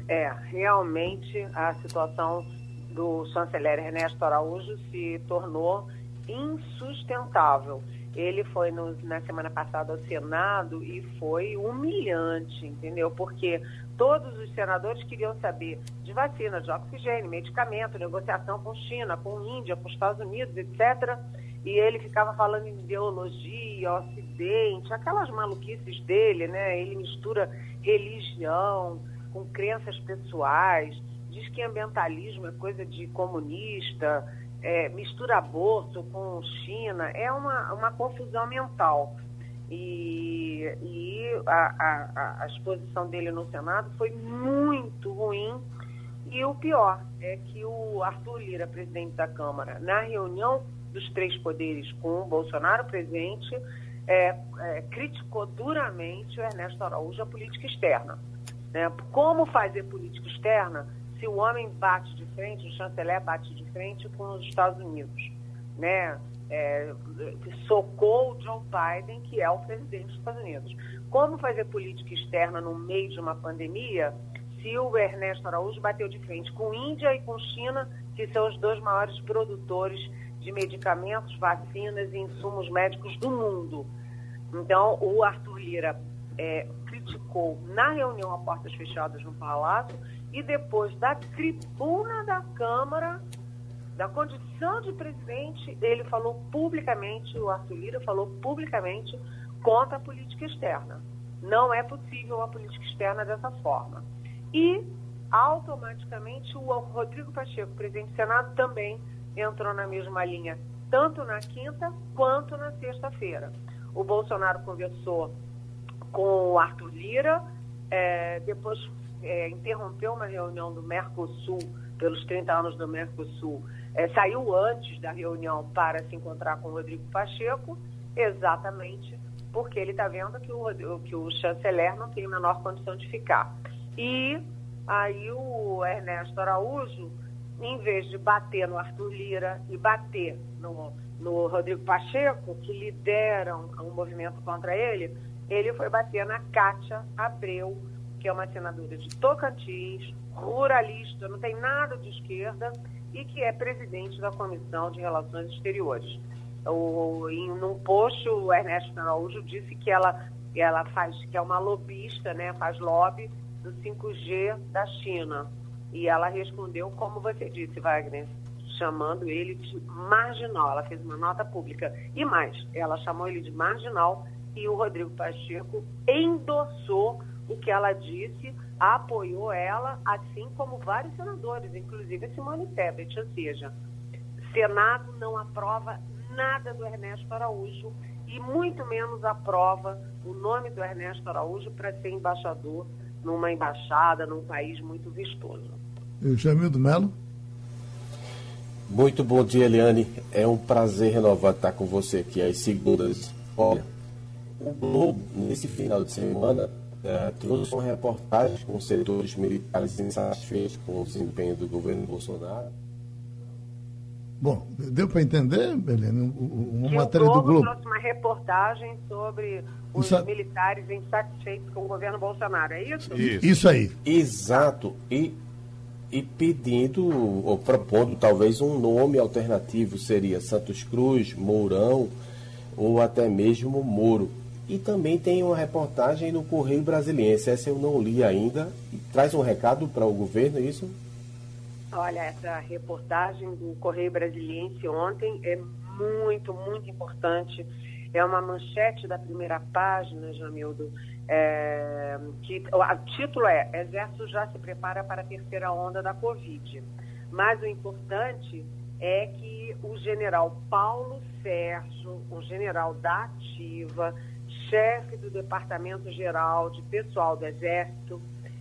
É, realmente a situação do chanceler Ernesto Araújo se tornou insustentável. Ele foi no, na semana passada ao Senado e foi humilhante, entendeu? Porque todos os senadores queriam saber de vacina, de oxigênio, medicamento, negociação com China, com Índia, com Estados Unidos, etc. E ele ficava falando em ideologia, ocidente, aquelas maluquices dele, né? Ele mistura religião, com crenças pessoais, diz que ambientalismo é coisa de comunista, é, mistura aborto com China, é uma, uma confusão mental. E, e a, a, a exposição dele no Senado foi muito ruim. E o pior é que o Arthur Lira, presidente da Câmara, na reunião dos três poderes com o Bolsonaro presente, é, é, criticou duramente o Ernesto Araújo a política externa. Né? Como fazer política externa se o homem bate de frente, o chanceler bate de frente com os Estados Unidos? Né? É, socou o Joe Biden, que é o presidente dos Estados Unidos. Como fazer política externa no meio de uma pandemia se o Ernesto Araújo bateu de frente com Índia e com China, que são os dois maiores produtores de medicamentos, vacinas e insumos médicos do mundo? Então, o Arthur Lira é, criticou na reunião a portas fechadas no Palácio e depois da tribuna da Câmara, da condição de presidente, ele falou publicamente, o Arthur Lira falou publicamente contra a política externa. Não é possível a política externa dessa forma. E, automaticamente, o Rodrigo Pacheco, presidente do Senado, também entrou na mesma linha, tanto na quinta quanto na sexta-feira. O Bolsonaro conversou com o Arthur Lira, é, depois é, interrompeu uma reunião do Mercosul, pelos 30 anos do Mercosul, é, saiu antes da reunião para se encontrar com o Rodrigo Pacheco, exatamente porque ele está vendo que o, que o chanceler não tem a menor condição de ficar. E aí o Ernesto Araújo, em vez de bater no Arthur Lira e bater no, no Rodrigo Pacheco, que lideram um movimento contra ele, ele foi bater na Kátia Abreu, que é uma senadora de Tocantins, ruralista, não tem nada de esquerda e que é presidente da Comissão de Relações Exteriores. O, em num post, o Ernesto Araújo disse que ela, ela faz, que é uma lobista, né, faz lobby do 5G da China. E ela respondeu, como você disse, Wagner, chamando ele de marginal. Ela fez uma nota pública. E mais, ela chamou ele de marginal e o Rodrigo Pacheco endossou o que ela disse, apoiou ela, assim como vários senadores, inclusive a Simone Tebet, ou seja, Senado não aprova nada do Ernesto Araújo e muito menos aprova o nome do Ernesto Araújo para ser embaixador numa embaixada, num país muito vistoso. E Jamildo Melo? Muito bom dia, Eliane. É um prazer renovado estar com você aqui às segundas. Olha, o Globo, nesse final de semana, é, trouxe uma reportagem com setores militares insatisfeitos com o desempenho do governo Bolsonaro. Bom, deu para entender, Belene, uma matéria Globo do Globo? trouxe uma reportagem sobre os Isso- militares insatisfeitos com o governo Bolsonaro, é isso? Isso. Isso aí. Exato. E, e pedindo, ou propondo talvez um nome alternativo, seria Santos Cruz, Mourão ou até mesmo Moro. E também tem uma reportagem no Correio Brasiliense, essa eu não li ainda, e traz um recado para o governo, é isso? Olha, essa reportagem do Correio Brasiliense ontem é muito, muito importante. É uma manchete da primeira página, Jamildo, é, que o título é Exército já se prepara para a terceira onda da Covid. Mas o importante é que o general Paulo Sérgio, o general da Ativa, chefe do Departamento Geral de Pessoal do Exército,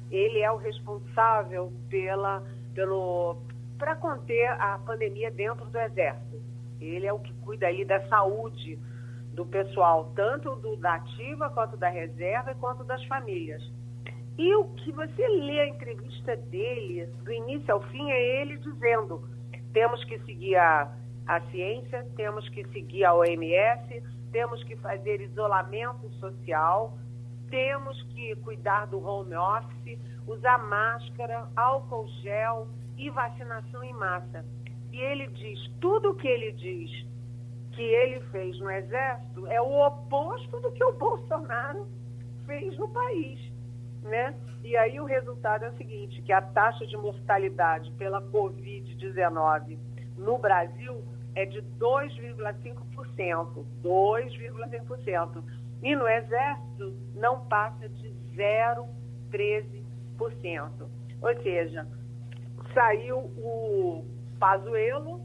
ele é o responsável pela pelo para conter a pandemia dentro do exército. Ele é o que cuida aí da saúde do pessoal, tanto do, da ativa quanto da reserva e quanto das famílias. E o que você lê a entrevista dele, do início ao fim, é ele dizendo: temos que seguir a, a ciência, temos que seguir a OMS, temos que fazer isolamento social, temos que cuidar do home office, usar máscara, álcool gel e vacinação em massa. E ele diz, tudo o que ele diz que ele fez no Exército é o oposto do que o Bolsonaro fez no país. Né? E aí o resultado é o seguinte, que a taxa de mortalidade pela Covid-19 no Brasil é de 2,5%. 2,5%. E no Exército não passa de 0,13%. Ou seja, saiu o Pazuello,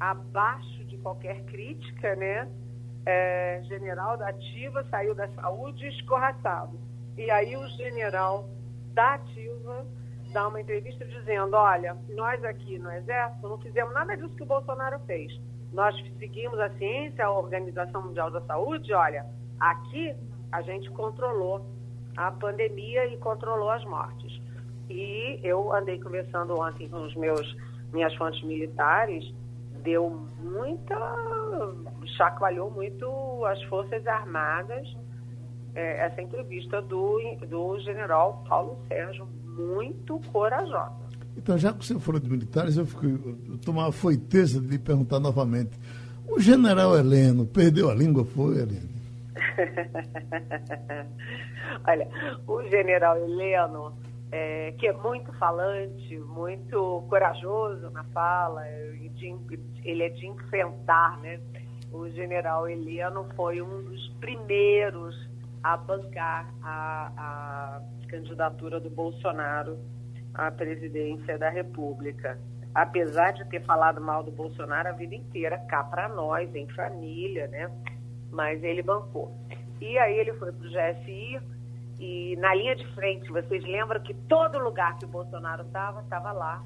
abaixo de qualquer crítica, né? É, general da ativa saiu da saúde escorraçado. E aí o general da ativa dá uma entrevista dizendo, olha, nós aqui no Exército não fizemos nada disso que o Bolsonaro fez. Nós seguimos a ciência, a Organização Mundial da Saúde, olha, aqui a gente controlou a pandemia e controlou as mortes. E eu andei conversando ontem com os meus minhas fontes militares, deu muita. chacoalhou muito as Forças Armadas é, essa entrevista do, do general Paulo Sérgio, muito corajosa. Então, já que você falou de militares, eu, fico, eu tomar a foiteza de lhe perguntar novamente. O general Heleno perdeu a língua, foi, Heleno? Olha, o general Heleno, é, que é muito falante, muito corajoso na fala, de, ele é de enfrentar, né? O general Heleno foi um dos primeiros a bancar a, a candidatura do Bolsonaro à presidência da República. Apesar de ter falado mal do Bolsonaro a vida inteira, cá para nós, em família, né? Mas ele bancou. E aí ele foi para o GSI e na linha de frente, vocês lembram que todo lugar que o Bolsonaro estava, estava lá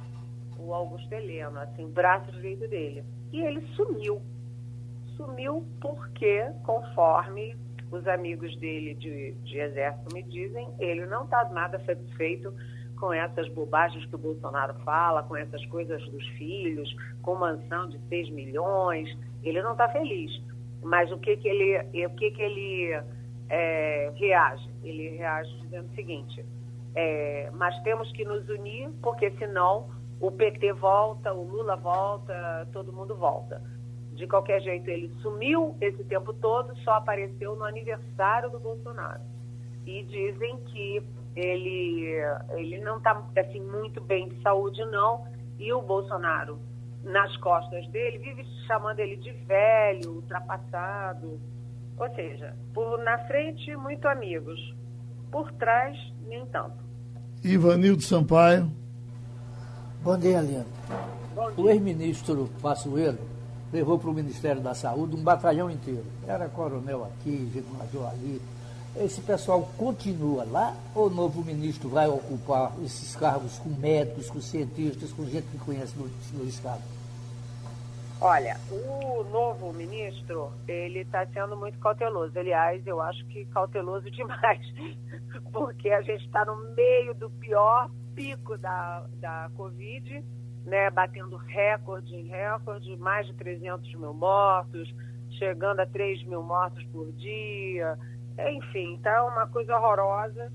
o Augusto Heleno, assim, braço direito dele. E ele sumiu. Sumiu porque, conforme os amigos dele de, de exército me dizem, ele não está nada satisfeito com essas bobagens que o Bolsonaro fala, com essas coisas dos filhos, com mansão de 6 milhões, ele não está feliz. Mas o que que ele, o que que ele é, reage? Ele reage dizendo o seguinte, é, mas temos que nos unir, porque senão o PT volta, o Lula volta, todo mundo volta. De qualquer jeito, ele sumiu esse tempo todo, só apareceu no aniversário do Bolsonaro. E dizem que ele, ele não está assim, muito bem de saúde, não. E o Bolsonaro, nas costas dele, vive chamando ele de velho, ultrapassado. Ou seja, por na frente, muito amigos. Por trás, nem tanto. Ivanildo Sampaio. Bom dia, Leandro. Bom dia. O ex-ministro Passoeiro levou para o Ministério da Saúde um batalhão inteiro. Era coronel aqui, major ali. Esse pessoal continua lá ou o novo ministro vai ocupar esses cargos com médicos, com cientistas, com gente que conhece no, no Estado? Olha, o novo ministro, ele está sendo muito cauteloso. Aliás, eu acho que cauteloso demais, porque a gente está no meio do pior pico da, da Covid né, batendo recorde em recorde, mais de 300 mil mortos, chegando a 3 mil mortos por dia. Enfim, está uma coisa horrorosa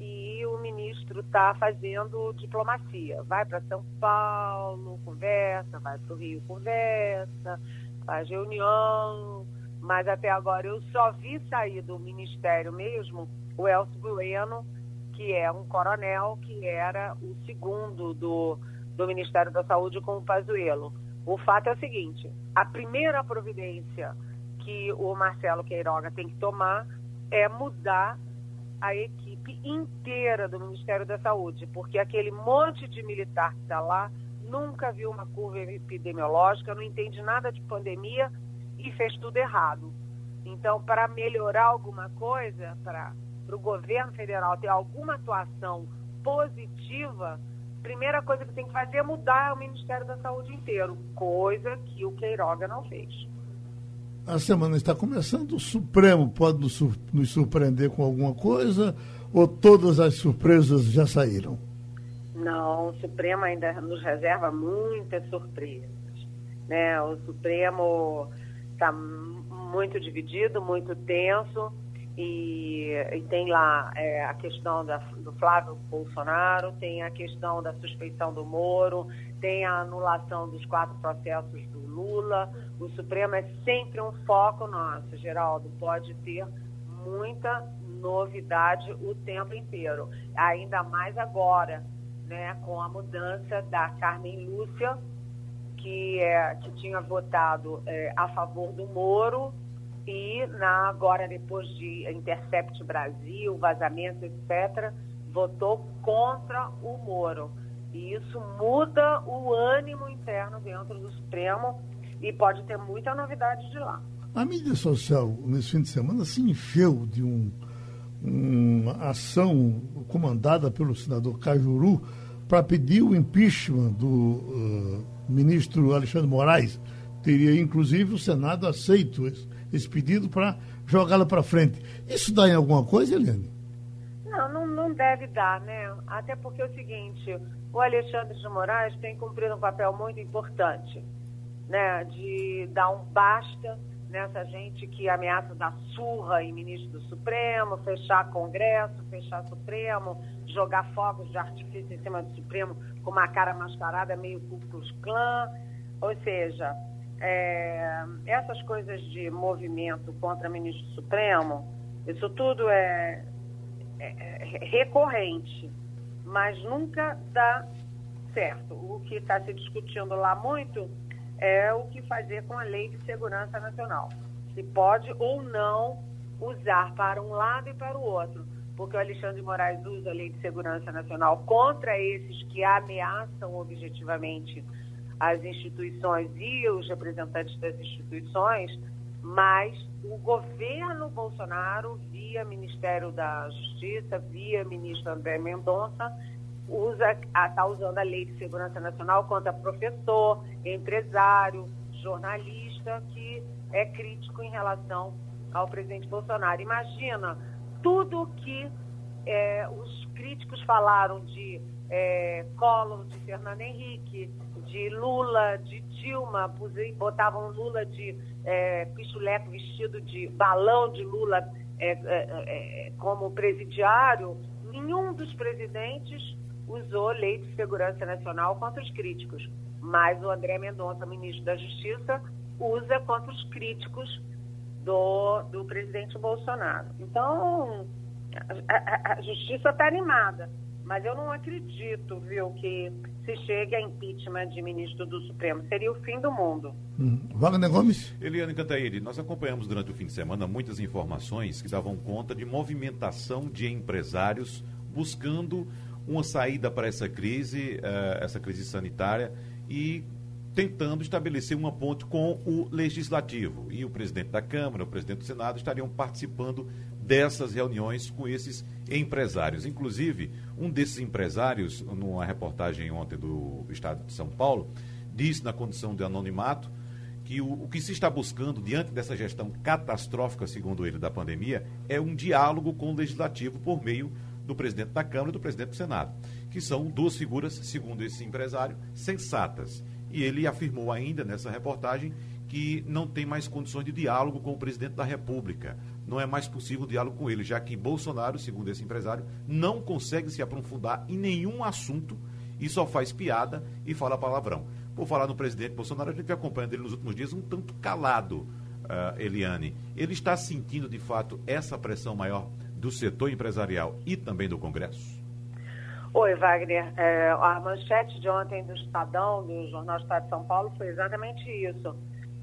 e o ministro está fazendo diplomacia. Vai para São Paulo, conversa, vai para o Rio, conversa, faz reunião, mas até agora eu só vi sair do ministério mesmo o Elcio Bueno, que é um coronel que era o segundo do do Ministério da Saúde com o Pazuello. O fato é o seguinte, a primeira providência que o Marcelo Queiroga tem que tomar é mudar a equipe inteira do Ministério da Saúde, porque aquele monte de militar que está lá nunca viu uma curva epidemiológica, não entende nada de pandemia e fez tudo errado. Então, para melhorar alguma coisa, para o governo federal ter alguma atuação positiva, primeira coisa que tem que fazer é mudar o Ministério da Saúde inteiro, coisa que o Queiroga não fez. A semana está começando, o Supremo pode nos surpreender com alguma coisa ou todas as surpresas já saíram? Não, o Supremo ainda nos reserva muitas surpresas. Né? O Supremo está muito dividido, muito tenso e, e tem lá é, a questão da, do Flávio Bolsonaro, tem a questão da suspeição do Moro, tem a anulação dos quatro processos do Lula. O Supremo é sempre um foco nosso, Geraldo. Pode ter muita novidade o tempo inteiro, ainda mais agora, né, com a mudança da Carmen Lúcia, que, é, que tinha votado é, a favor do Moro e na, agora depois de Intercept Brasil, vazamento, etc., votou contra o Moro. E isso muda o ânimo interno dentro do Supremo e pode ter muita novidade de lá. A mídia social, nesse fim de semana, se encheu de um, uma ação comandada pelo senador Cajuru para pedir o impeachment do uh, ministro Alexandre Moraes. Teria, inclusive, o Senado aceito esse, esse pedido para jogá-la para frente. Isso dá em alguma coisa, Eliane? Não, não, não deve dar, né? Até porque é o seguinte, o Alexandre de Moraes tem cumprido um papel muito importante, né? De dar um basta nessa gente que ameaça dar surra em ministro do Supremo, fechar Congresso, fechar Supremo, jogar fogos de artifício em cima do Supremo com uma cara mascarada meio Ku Klux Klan. Ou seja, é, essas coisas de movimento contra ministro Supremo, isso tudo é, é, é recorrente, mas nunca dá certo. O que está se discutindo lá muito é o que fazer com a Lei de Segurança Nacional. Se pode ou não usar para um lado e para o outro, porque o Alexandre de Moraes usa a Lei de Segurança Nacional contra esses que ameaçam objetivamente as instituições e os representantes das instituições, mas o governo Bolsonaro, via Ministério da Justiça, via ministro André Mendonça, está usando a Lei de Segurança Nacional contra professor, empresário, jornalista que é crítico em relação ao presidente Bolsonaro. Imagina tudo que é, os críticos falaram de é, Collor, de Fernando Henrique, de Lula, de Dilma, botavam Lula de é, vestido de balão de Lula é, é, é, como presidiário, nenhum dos presidentes usou lei de segurança nacional contra os críticos, mas o André Mendonça, ministro da Justiça, usa contra os críticos do, do presidente Bolsonaro. Então, a, a, a justiça está animada, mas eu não acredito, viu, que se chegue a impeachment de ministro do Supremo. Seria o fim do mundo. Hum. Wagner Gomes? Eliane Cantaíri, nós acompanhamos durante o fim de semana muitas informações que davam conta de movimentação de empresários buscando uma saída para essa crise, uh, essa crise sanitária, e tentando estabelecer uma ponte com o legislativo. E o presidente da Câmara, o presidente do Senado estariam participando dessas reuniões com esses empresários. Inclusive, um desses empresários, numa reportagem ontem do Estado de São Paulo, disse na condição de anonimato que o, o que se está buscando diante dessa gestão catastrófica, segundo ele, da pandemia, é um diálogo com o legislativo por meio do presidente da Câmara e do presidente do Senado, que são duas figuras, segundo esse empresário, sensatas. E ele afirmou ainda nessa reportagem que não tem mais condições de diálogo com o presidente da República. Não é mais possível o diálogo com ele, já que Bolsonaro, segundo esse empresário, não consegue se aprofundar em nenhum assunto e só faz piada e fala palavrão. Por falar no presidente Bolsonaro, a gente vem acompanhando ele nos últimos dias um tanto calado, uh, Eliane. Ele está sentindo, de fato, essa pressão maior do setor empresarial e também do Congresso? Oi, Wagner. É, a manchete de ontem do Estadão, do Jornal Estado de São Paulo, foi exatamente isso.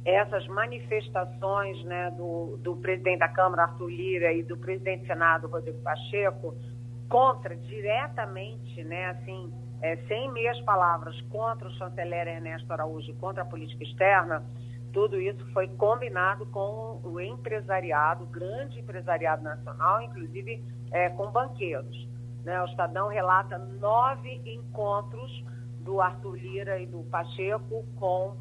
Essas manifestações né, do, do presidente da Câmara, Arthur Lira, e do presidente do Senado, Rodrigo Pacheco, contra, diretamente, né, assim, é, sem meias palavras, contra o chanceler Ernesto Araújo, contra a política externa, tudo isso foi combinado com o empresariado, o grande empresariado nacional, inclusive é, com banqueiros. Né? O Estadão relata nove encontros do Arthur Lira e do Pacheco com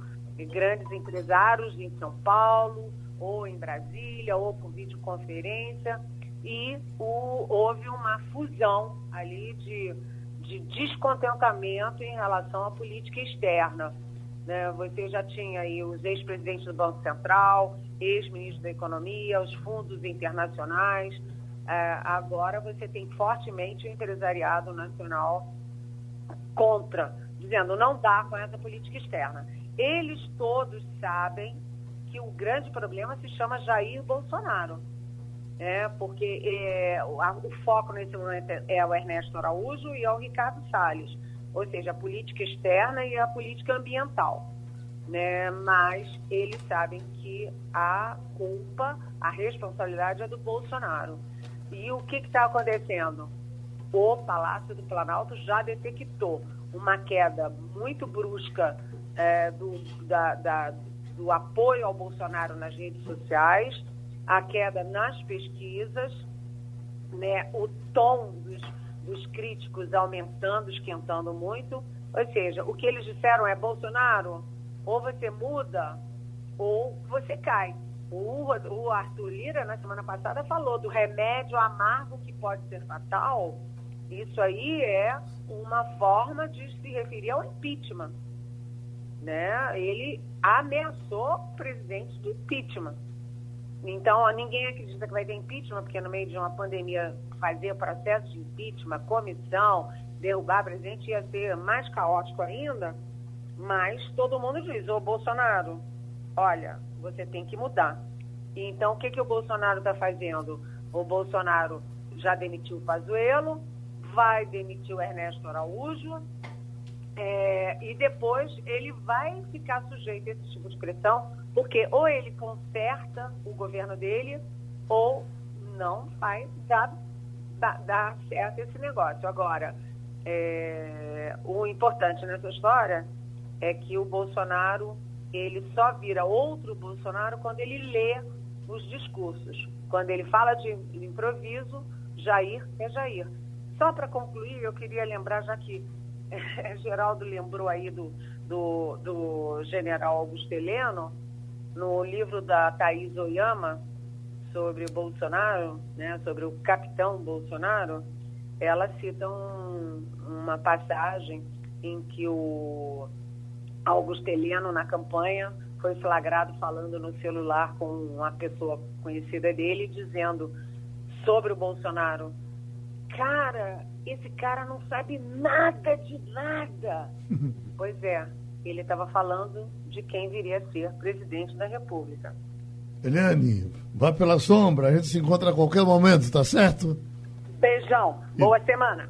grandes empresários em São Paulo, ou em Brasília, ou por videoconferência, e o, houve uma fusão ali de, de descontentamento em relação à política externa. Né? Você já tinha aí os ex-presidentes do Banco Central, ex-ministro da Economia, os fundos internacionais. É, agora você tem fortemente o empresariado nacional contra, dizendo não dá com essa política externa. Eles todos sabem que o grande problema se chama Jair Bolsonaro. É, porque é, o, o foco nesse momento é o Ernesto Araújo e é o Ricardo Salles ou seja, a política externa e a política ambiental. Né? Mas eles sabem que a culpa, a responsabilidade é do Bolsonaro. E o que está acontecendo? O Palácio do Planalto já detectou uma queda muito brusca é, do, da, da, do apoio ao Bolsonaro nas redes sociais, a queda nas pesquisas, né, o tom dos, dos críticos aumentando, esquentando muito. Ou seja, o que eles disseram é: Bolsonaro, ou você muda ou você cai. O, o Arthur Lira, na semana passada, falou do remédio amargo que pode ser fatal. Isso aí é uma forma de se referir ao impeachment. Né? Ele ameaçou o presidente de impeachment. Então, ninguém acredita que vai ter impeachment, porque no meio de uma pandemia fazer processo de impeachment, comissão, derrubar presidente ia ser mais caótico ainda. Mas todo mundo diz, ô Bolsonaro, olha, você tem que mudar. Então, o que, que o Bolsonaro está fazendo? O Bolsonaro já demitiu o Pazuello, vai demitir o Ernesto Araújo, é, e depois ele vai ficar sujeito a esse tipo de pressão, porque ou ele conserta o governo dele, ou não vai dar, dar, dar certo esse negócio. Agora, é, o importante nessa história é que o Bolsonaro ele só vira outro Bolsonaro quando ele lê os discursos. Quando ele fala de improviso, Jair é Jair. Só para concluir, eu queria lembrar, já que Geraldo lembrou aí do, do, do general Augusto Heleno, no livro da Thaís Oyama, sobre Bolsonaro, né, sobre o capitão Bolsonaro, ela cita um, uma passagem em que o Augusto Heleno, na campanha, foi flagrado falando no celular com uma pessoa conhecida dele, dizendo sobre o Bolsonaro: Cara, esse cara não sabe nada de nada. pois é, ele estava falando de quem viria a ser presidente da República. Eliane, vá pela sombra, a gente se encontra a qualquer momento, tá certo? Beijão, boa semana.